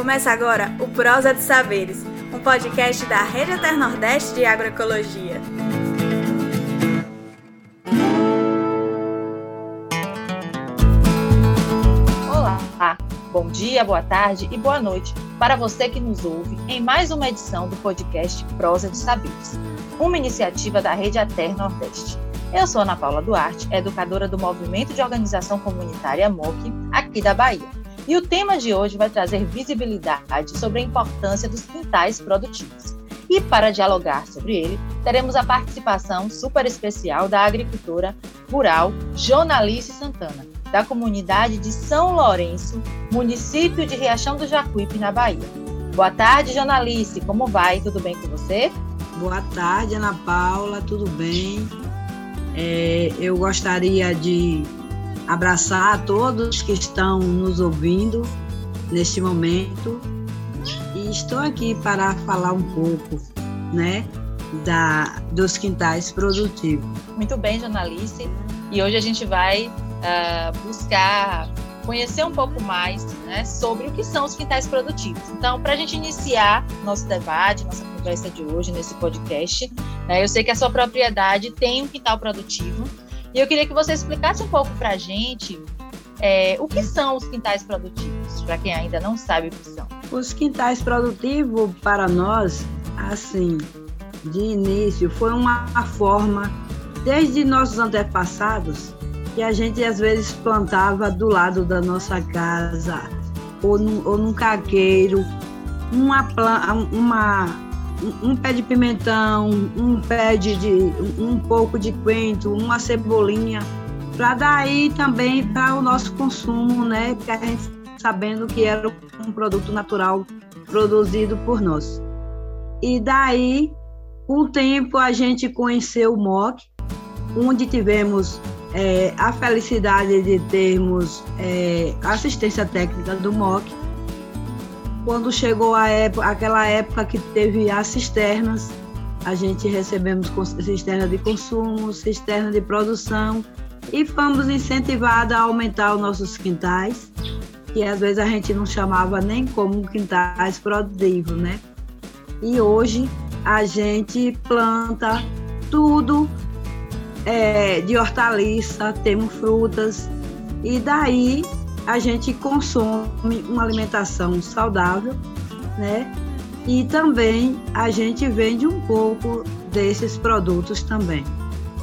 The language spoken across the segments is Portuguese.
Começa agora o Prosa de Saberes, um podcast da Rede Eter Nordeste de Agroecologia. Olá, bom dia, boa tarde e boa noite para você que nos ouve em mais uma edição do podcast Prosa de Saberes, uma iniciativa da Rede Eter Nordeste. Eu sou Ana Paula Duarte, educadora do Movimento de Organização Comunitária MOC, aqui da Bahia. E o tema de hoje vai trazer visibilidade sobre a importância dos quintais produtivos. E para dialogar sobre ele, teremos a participação super especial da agricultora rural Jonalice Santana, da comunidade de São Lourenço, município de Riachão do Jacuípe, na Bahia. Boa tarde, Jonalice, como vai? Tudo bem com você? Boa tarde, Ana Paula, tudo bem? É, eu gostaria de abraçar a todos que estão nos ouvindo neste momento e estou aqui para falar um pouco, né, da, dos quintais produtivos. Muito bem, jornalista. E hoje a gente vai uh, buscar conhecer um pouco mais né, sobre o que são os quintais produtivos. Então, para a gente iniciar nosso debate, nossa conversa de hoje nesse podcast, né, eu sei que a sua propriedade tem um quintal produtivo. E eu queria que você explicasse um pouco para a gente é, o que são os quintais produtivos, para quem ainda não sabe o que são. Os quintais produtivos, para nós, assim, de início, foi uma forma, desde nossos antepassados, que a gente às vezes plantava do lado da nossa casa, ou num, ou num caqueiro, uma, uma um pé de pimentão, um pé de, de um pouco de coentro, uma cebolinha, para daí também para o nosso consumo, né? Porque a gente sabendo que era um produto natural produzido por nós. E daí, com o tempo, a gente conheceu o MOC, onde tivemos é, a felicidade de termos é, assistência técnica do MOC, quando chegou a época, aquela época que teve as cisternas, a gente recebemos cisterna de consumo, cisterna de produção e fomos incentivados a aumentar os nossos quintais, que às vezes a gente não chamava nem como quintais produtivos, né? E hoje a gente planta tudo é, de hortaliça, temos frutas, e daí a gente consome uma alimentação saudável, né? E também a gente vende um pouco desses produtos também.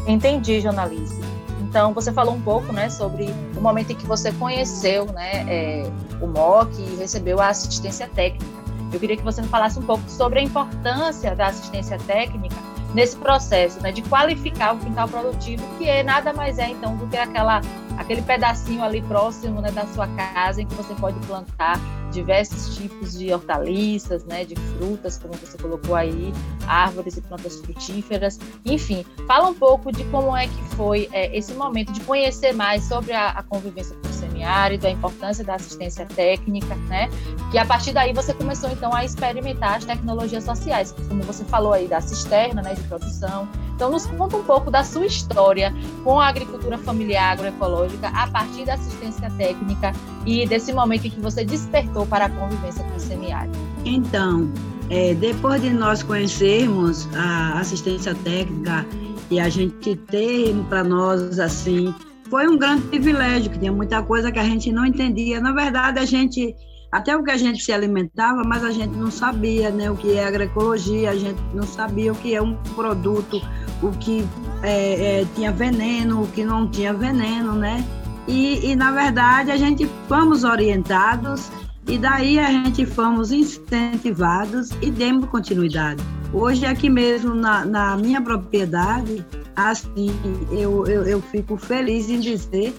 Entendi, jornalista. Então, você falou um pouco né, sobre o momento em que você conheceu né, é, o MOC e recebeu a assistência técnica. Eu queria que você me falasse um pouco sobre a importância da assistência técnica nesse processo né, de qualificar o quintal produtivo, que é nada mais é, então, do que aquela aquele pedacinho ali próximo né, da sua casa em que você pode plantar diversos tipos de hortaliças, né, de frutas, como você colocou aí, árvores e plantas frutíferas. Enfim, fala um pouco de como é que foi é, esse momento de conhecer mais sobre a, a convivência com o semiárido, a importância da assistência técnica, né? Que a partir daí você começou então a experimentar as tecnologias sociais, como você falou aí da cisterna, né, de produção. Então nos conta um pouco da sua história com a agricultura familiar agroecológica a partir da assistência técnica e desse momento em que você despertou para a convivência com o semiárido? Então, é, depois de nós conhecermos a assistência técnica e a gente ter para nós assim, foi um grande privilégio, que tinha muita coisa que a gente não entendia. Na verdade, a gente até o que a gente se alimentava, mas a gente não sabia né, o que é agroecologia, a gente não sabia o que é um produto, o que é, é, tinha veneno, o que não tinha veneno, né? E, e, na verdade, a gente fomos orientados e daí a gente fomos incentivados e demos continuidade. Hoje, aqui mesmo na, na minha propriedade, assim, eu, eu, eu, fico feliz em dizer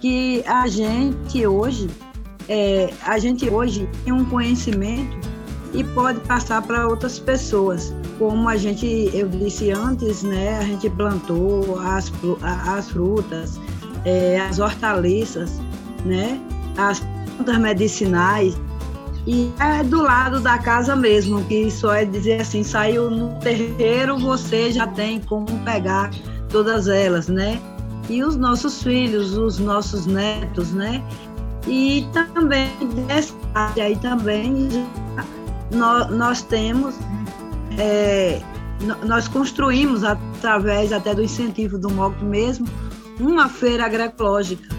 que a gente hoje, é, a gente hoje tem um conhecimento e pode passar para outras pessoas. Como a gente, eu disse antes, né, a gente plantou as, as frutas, é, as hortaliças, né? As plantas medicinais. E é do lado da casa mesmo, que só é dizer assim, saiu no terreiro, você já tem como pegar todas elas, né? E os nossos filhos, os nossos netos, né? E também dessa parte aí também nós, nós temos, é, nós construímos através até do incentivo do MOC mesmo, uma feira agroecológica.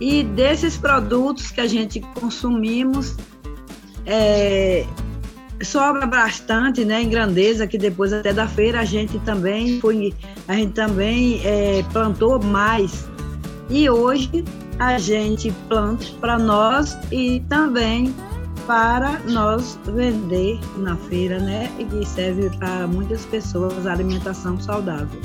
E desses produtos que a gente consumimos, é, sobra bastante, né, em grandeza, que depois até da feira a gente também foi, a gente também é, plantou mais. E hoje a gente planta para nós e também para nós vender na feira, né? E serve para muitas pessoas a alimentação saudável.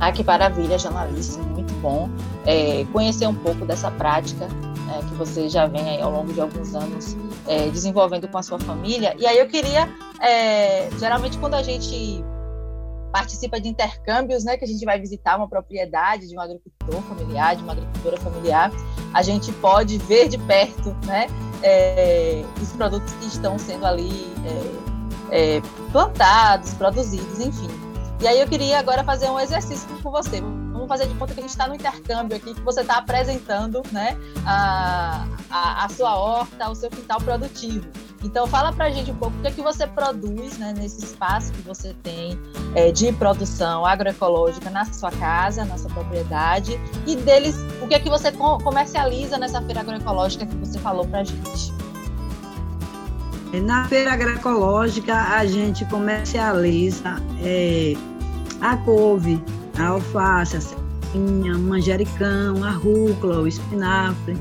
Ah, que maravilha, jornalista, muito bom é, conhecer um pouco dessa prática né, que você já vem aí ao longo de alguns anos é, desenvolvendo com a sua família. E aí eu queria, é, geralmente quando a gente participa de intercâmbios, né, que a gente vai visitar uma propriedade de um agricultor familiar, de uma agricultora familiar, a gente pode ver de perto, né, é, os produtos que estão sendo ali é, é, plantados, produzidos, enfim. E aí eu queria agora fazer um exercício com você. Vamos fazer de conta que a gente está no intercâmbio aqui, que você está apresentando, né, a, a, a sua horta, o seu quintal produtivo. Então, fala para a gente um pouco o que é que você produz né, nesse espaço que você tem é, de produção agroecológica na sua casa, na sua propriedade, e deles, o que é que você comercializa nessa feira agroecológica que você falou para a gente. Na feira agroecológica, a gente comercializa é, a couve, a alface, a cegonha, manjericão, a rúcula, o espinafre,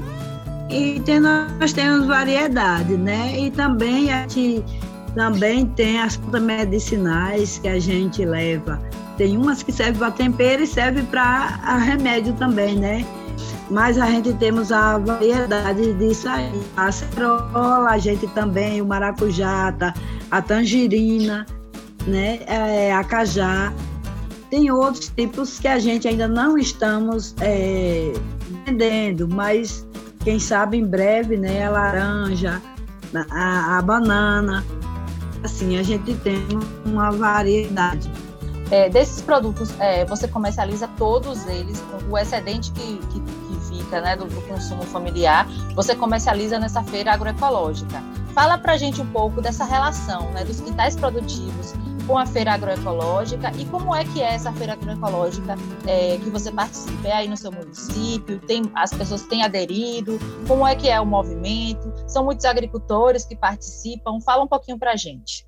e tem, nós temos variedade, né? E também a gente também tem as plantas medicinais que a gente leva. Tem umas que servem para tempero e servem para remédio também, né? Mas a gente temos a variedade disso aí. A cerola, a gente também, o maracujá, a tangerina, né? É, a cajá. Tem outros tipos que a gente ainda não estamos é, vendendo, mas quem sabe em breve, né, a laranja, a, a banana. Assim, a gente tem uma variedade. É, desses produtos, é, você comercializa todos eles, o excedente que, que, que fica né, do, do, consumo familiar, você comercializa nessa feira agroecológica. Fala para a gente um pouco dessa relação né, dos quintais produtivos com a feira agroecológica e como é que é essa feira agroecológica é, que você participa? É aí no seu município? Tem, as pessoas têm aderido? Como é que é o movimento? São muitos agricultores que participam? Fala um pouquinho para gente.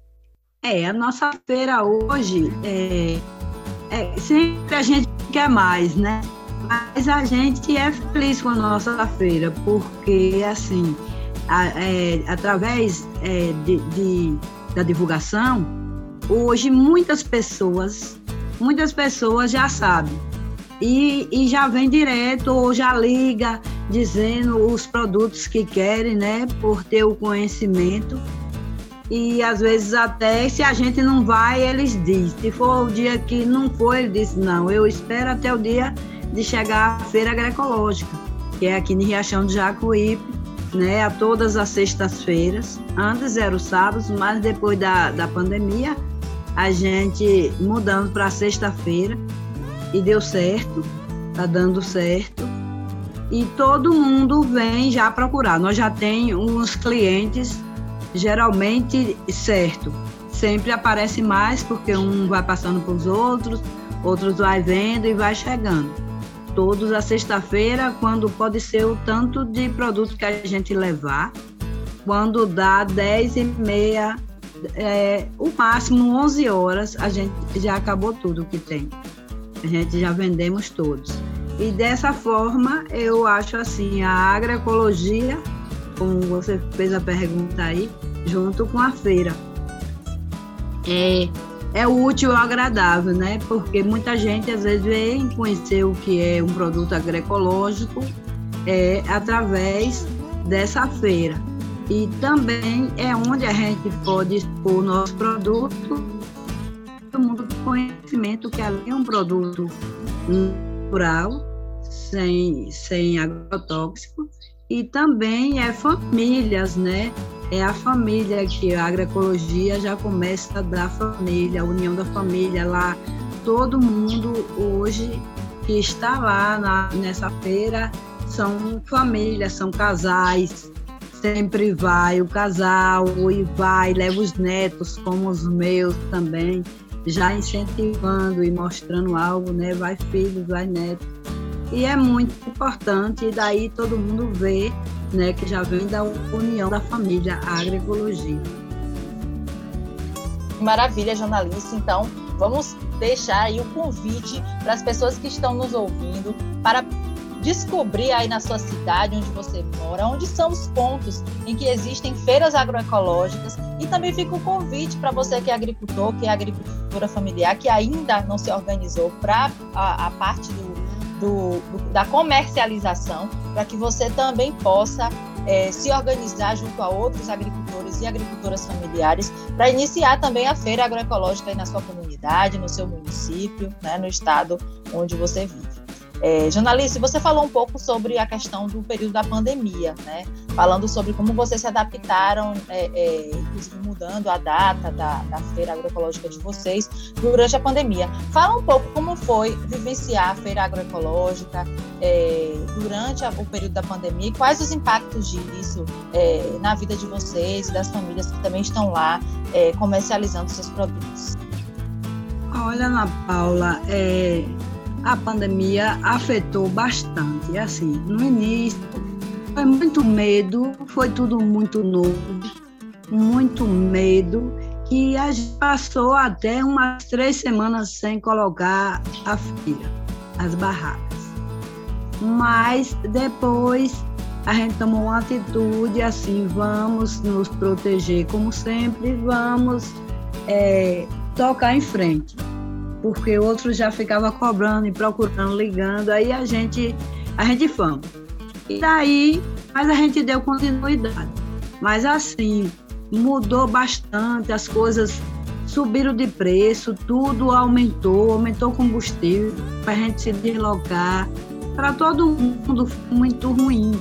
É, a nossa feira hoje, é, é, sempre a gente quer mais, né? Mas a gente é feliz com a nossa feira, porque, assim, a, é, através é, de, de, da divulgação, hoje muitas pessoas, muitas pessoas já sabem. E, e já vem direto ou já liga dizendo os produtos que querem, né? Por ter o conhecimento. E às vezes até se a gente não vai, eles dizem. Se for o dia que não for, ele diz, não, eu espero até o dia de chegar à feira agroecológica, que é aqui em Riachão de Jacuípe, né? A todas as sextas-feiras. Antes era os sábados, mas depois da, da pandemia a gente mudando para sexta-feira e deu certo, tá dando certo. E todo mundo vem já procurar. Nós já tem uns clientes geralmente certo. Sempre aparece mais porque um vai passando para os outros, outros vai vendo e vai chegando. Todos a sexta-feira, quando pode ser o tanto de produto que a gente levar, quando dá 10 e meia é, o máximo 11 horas a gente já acabou tudo que tem. A gente já vendemos todos. E dessa forma, eu acho assim, a agroecologia, como você fez a pergunta aí, junto com a feira. É, é útil e agradável, né? Porque muita gente às vezes vem conhecer o que é um produto agroecológico é, através dessa feira. E também é onde a gente pode expor o nosso produto, todo mundo tem conhecimento que ali é um produto natural, sem, sem agrotóxico, e também é famílias, né? É a família que a agroecologia já começa da família, a união da família lá. Todo mundo hoje que está lá na, nessa feira são famílias, são casais, sempre vai o casal e vai, leva os netos, como os meus também, já incentivando e mostrando algo, né? Vai filhos, vai netos. E é muito importante, e daí todo mundo vê né, que já vem da união da família, a agroecologia. Maravilha, jornalista. Então, vamos deixar aí o convite para as pessoas que estão nos ouvindo para descobrir aí na sua cidade onde você mora, onde são os pontos em que existem feiras agroecológicas e também fica o convite para você que é agricultor, que é agricultura familiar, que ainda não se organizou para a, a, parte do, do, do, da comercialização, para que você também possa é, se organizar junto a outros agricultores e agricultoras familiares para iniciar também a feira agroecológica aí na sua comunidade, no seu município, né, no estado onde você vive. É, jornalista, você falou um pouco sobre a questão do período da pandemia, né? Falando sobre como vocês se adaptaram, é, é, inclusive mudando a data da, da, feira agroecológica de vocês durante a pandemia. Fala um pouco como foi vivenciar a feira agroecológica é, durante a, o período da pandemia e quais os impactos disso é, na vida de vocês e das famílias que também estão lá é, comercializando seus produtos. Olha, Ana Paula, é, a pandemia afetou bastante. Assim, no início foi muito medo, foi tudo muito novo, muito medo, que a gente passou até umas três semanas sem colocar a feira, as barracas. Mas depois a gente tomou uma atitude assim, vamos nos proteger como sempre, vamos é, tocar em frente porque outros já ficava cobrando e procurando, ligando, aí a gente, a gente fama. E daí, mas a gente deu continuidade. Mas assim, mudou bastante, as coisas subiram de preço, tudo aumentou, aumentou combustível para a gente se deslocar. Para todo mundo foi muito ruim.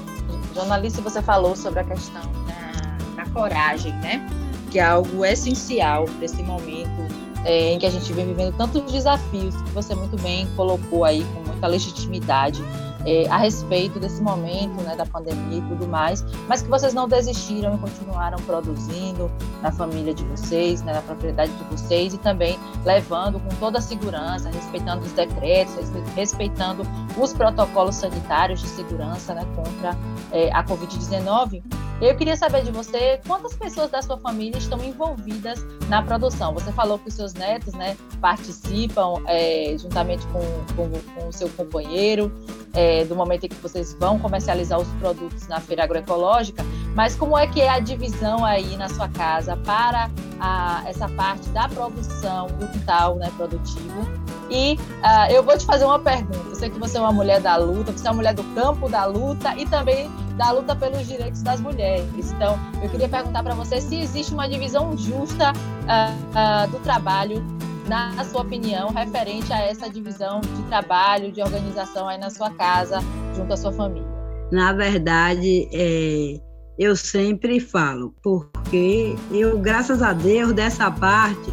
Jornalista, você falou sobre a questão da, da coragem, né? Que é algo essencial nesse momento é, em que a gente vem vivendo tantos desafios que você muito bem colocou aí com muita legitimidade é, a respeito desse momento né, da pandemia e tudo mais, mas que vocês não desistiram e continuaram produzindo na família de vocês, né, na propriedade de vocês e também levando com toda a segurança, respeitando os decretos, respeitando os protocolos sanitários de segurança né, contra é, a Covid-19 eu queria saber de você quantas pessoas da sua família estão envolvidas na produção. Você falou que os seus netos né, participam é, juntamente com, com, com, o seu companheiro é, do momento em que vocês vão comercializar os produtos na feira agroecológica, mas como é que é a divisão aí na sua casa para a, essa parte da produção do quintal né, produtivo? E uh, eu vou te fazer uma pergunta. Eu sei que você é uma mulher da luta, você é uma mulher do campo da luta e também da luta pelos direitos das mulheres. Então, eu queria perguntar para você se existe uma divisão justa uh, uh, do trabalho, na sua opinião, referente a essa divisão de trabalho, de organização aí na sua casa, junto à sua família. Na verdade, é, eu sempre falo, porque eu, graças a Deus, dessa parte,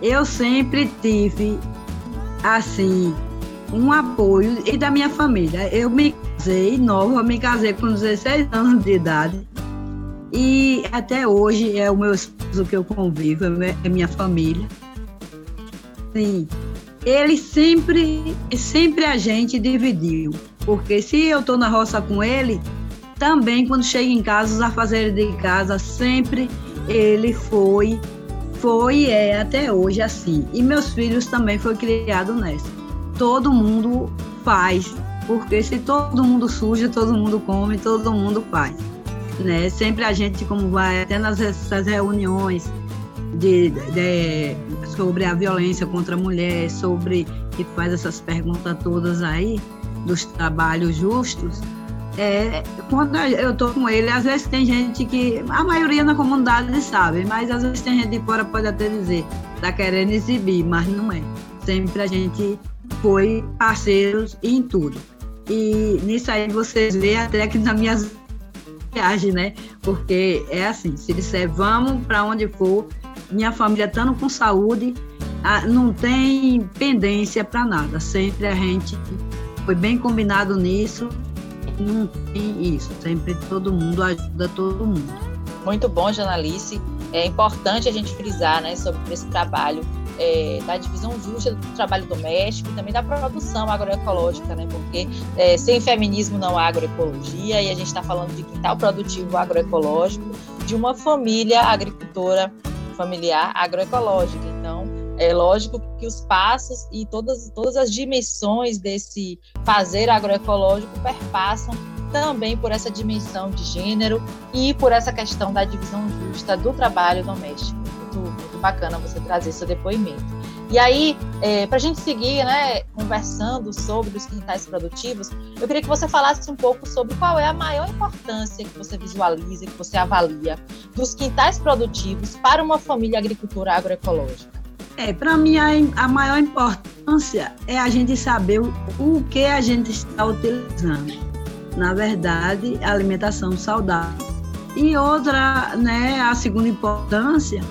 eu sempre tive, assim, um apoio e da minha família. Eu me casei nova, me casei com 16 anos de idade. E até hoje é o meu esposo que eu convivo, é minha família. Sim, ele sempre, sempre a gente dividiu. Porque se eu estou na roça com ele, também quando chega em casa, os afazeres de casa, sempre ele foi, foi e é até hoje assim. E meus filhos também foi criado nessa. Todo mundo faz porque se todo mundo suja, todo mundo come, todo mundo faz. Né? Sempre a gente, como vai até nas reuniões de, de, sobre a violência contra a mulher, sobre que faz essas perguntas todas aí, dos trabalhos justos, é, quando eu estou com ele, às vezes tem gente que, a maioria na comunidade sabe, mas às vezes tem gente de fora pode até dizer, tá querendo exibir, mas não é. Sempre a gente foi parceiros em tudo. E nisso aí vocês veem até que nas minhas viagens, né? Porque é assim, se disser vamos para onde for, minha família estando com saúde, não tem pendência para nada. Sempre a gente foi bem combinado nisso. não tem isso. Sempre todo mundo ajuda todo mundo. Muito bom, Janalice. É importante a gente frisar né, sobre esse trabalho é, da divisão justa do trabalho doméstico e também da produção agroecológica, né? Porque é, sem feminismo não há agroecologia e a gente está falando de quintal produtivo agroecológico de uma família agricultora familiar agroecológica. Então, é lógico que os passos e todas, todas as dimensões desse fazer agroecológico perpassam também por essa dimensão de gênero e por essa questão da divisão justa do trabalho doméstico. Muito, muito bacana você trazer seu depoimento. E aí, é, para a gente seguir né, conversando sobre os quintais produtivos, eu queria que você falasse um pouco sobre qual é a maior importância que você visualiza, que você avalia dos quintais produtivos para uma família agricultora agroecológica. É, para mim a, maior importância é a gente saber o, o que a gente está utilizando. Na verdade, alimentação saudável. E outra, né, a segunda importância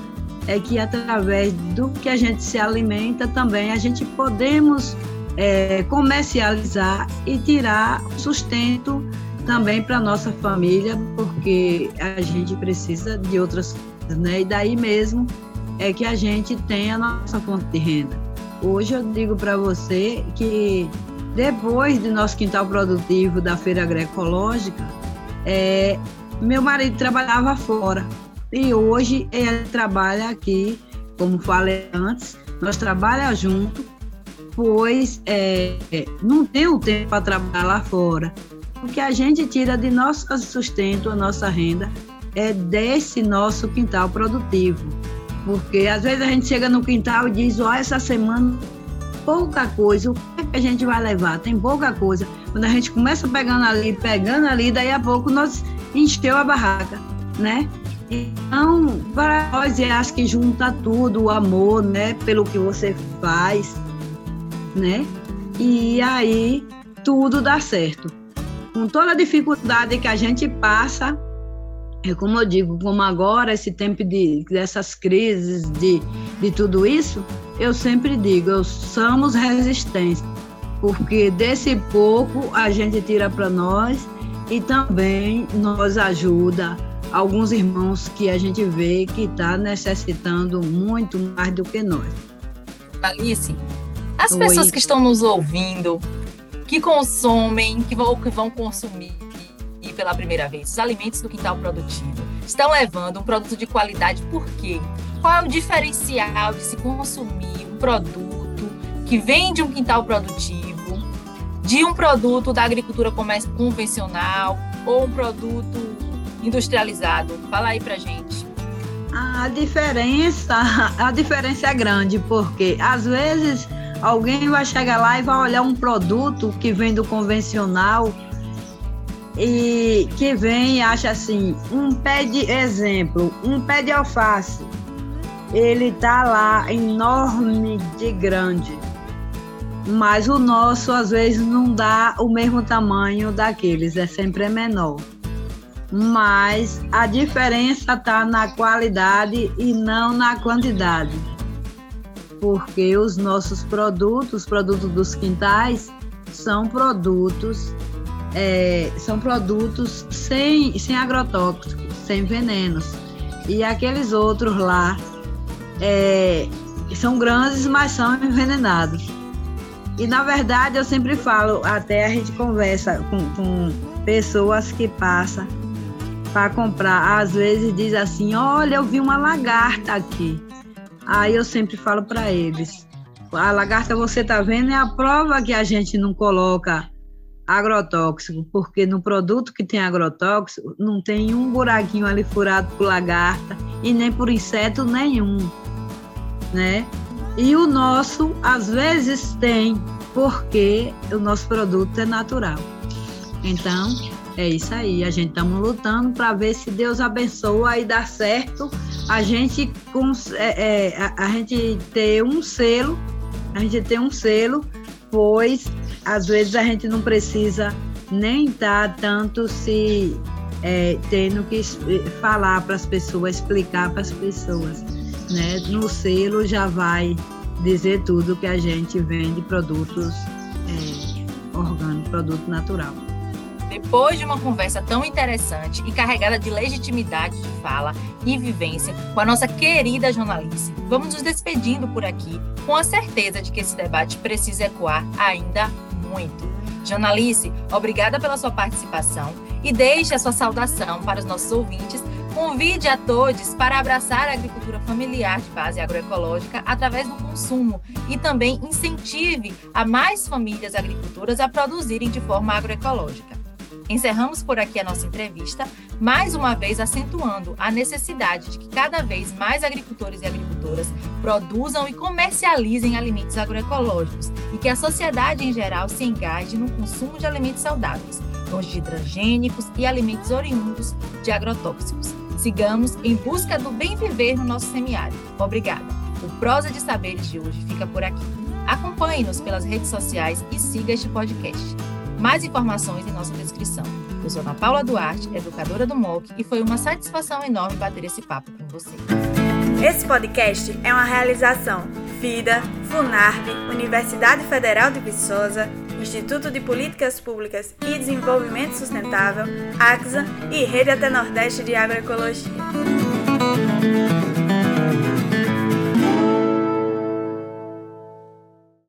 é que através do que a gente se alimenta também a gente podemos é, comercializar e tirar sustento também para nossa família, porque a gente precisa de outras coisas, né? E daí mesmo é que a gente tem a nossa fonte de renda. Hoje eu digo para você que depois do nosso quintal produtivo da feira agroecológica, é, meu marido trabalhava fora e hoje ele trabalha aqui, como falei antes, nós trabalhamos junto, pois é, não tem o tempo para trabalhar lá fora. O que a gente tira de nosso sustento, a nossa renda, é desse nosso quintal produtivo. Porque às vezes a gente chega no quintal e diz, ó, oh, essa semana pouca coisa, o que, é que a gente vai levar? Tem pouca coisa. Quando a gente começa pegando ali, pegando ali, daí a pouco nós encheu a barraca, né? Então, para nós, eu acho que junta tudo, o amor, né, pelo que você faz, né? E aí tudo dá certo. Com toda a dificuldade que a gente passa, é como eu digo, como agora, esse tempo de, dessas crises, de, de tudo isso, eu sempre digo, somos resistência, porque desse pouco a gente tira para nós e também nos ajuda alguns irmãos que a gente vê que está necessitando muito mais do que nós. Alice, as Oi. pessoas que estão nos ouvindo, que consomem, que vão, que vão consumir pela primeira vez, os alimentos do quintal produtivo estão levando um produto de qualidade, por quê? Qual é o diferencial de se consumir um produto que vem de um quintal produtivo, de um produto da agricultura convencional ou um produto industrializado? Fala aí pra gente. A diferença, a diferença é grande, porque às vezes alguém vai chegar lá e vai olhar um produto que vem do convencional e que vem e acha assim, um pé de exemplo, um pé de alface, ele tá lá enorme de grande, mas o nosso às vezes não dá o mesmo tamanho daqueles, é sempre menor. Mas a diferença está na qualidade e não na quantidade. Porque os nossos produtos, os produtos dos quintais, são produtos é, são produtos sem, sem agrotóxicos, sem venenos. E aqueles outros lá é, são grandes, mas são envenenados. E na verdade eu sempre falo, até a gente conversa com, com pessoas que passam para comprar, às vezes diz assim, olha, eu vi uma lagarta aqui. Aí eu sempre falo para eles, a lagarta você tá vendo é a prova que a gente não coloca agrotóxico, porque no produto que tem agrotóxico não tem um buraquinho ali furado por lagarta e nem por inseto nenhum, né? E o nosso às vezes tem, porque o nosso produto é natural. Então, é isso aí, a gente estamos lutando para ver se Deus abençoa e dá certo a gente, é, é, a, a gente ter um selo, a gente ter um selo, pois às vezes a gente não precisa nem estar tá tanto se é, tendo que falar para as pessoas, explicar para as pessoas. Né? No selo já vai dizer tudo que a gente vende produtos é, orgânicos, produto natural. Depois de uma conversa tão interessante e carregada de legitimidade de fala e vivência com a nossa querida jornalista, vamos nos despedindo por aqui com a certeza de que esse debate precisa ecoar ainda muito. Jornalice, obrigada pela sua participação e deixe a sua saudação para os nossos ouvintes. Convide a todos para abraçar a agricultura familiar de base agroecológica através do consumo e também incentive a mais famílias agricultoras a produzirem de forma agroecológica. Encerramos por aqui a nossa entrevista, mais uma vez acentuando a necessidade de que cada vez mais agricultores e agricultoras produzam e comercializem alimentos agroecológicos e que a sociedade em geral se engaje no consumo de alimentos saudáveis, longe de transgênicos e alimentos oriundos de agrotóxicos. Sigamos em busca do bem viver no nosso semiárido. Obrigada. O Prosa de Saberes de hoje fica por aqui. Acompanhe-nos pelas redes sociais e siga este podcast. Mais informações em nossa descrição. Eu sou Ana Paula Duarte, educadora do MOC, e foi uma satisfação enorme bater esse papo com você. Esse podcast é uma realização FIDA, FUNARB, Universidade Federal de Viçosa, Instituto de Políticas Públicas e Desenvolvimento Sustentável, AXA e Rede Até Nordeste de Agroecologia.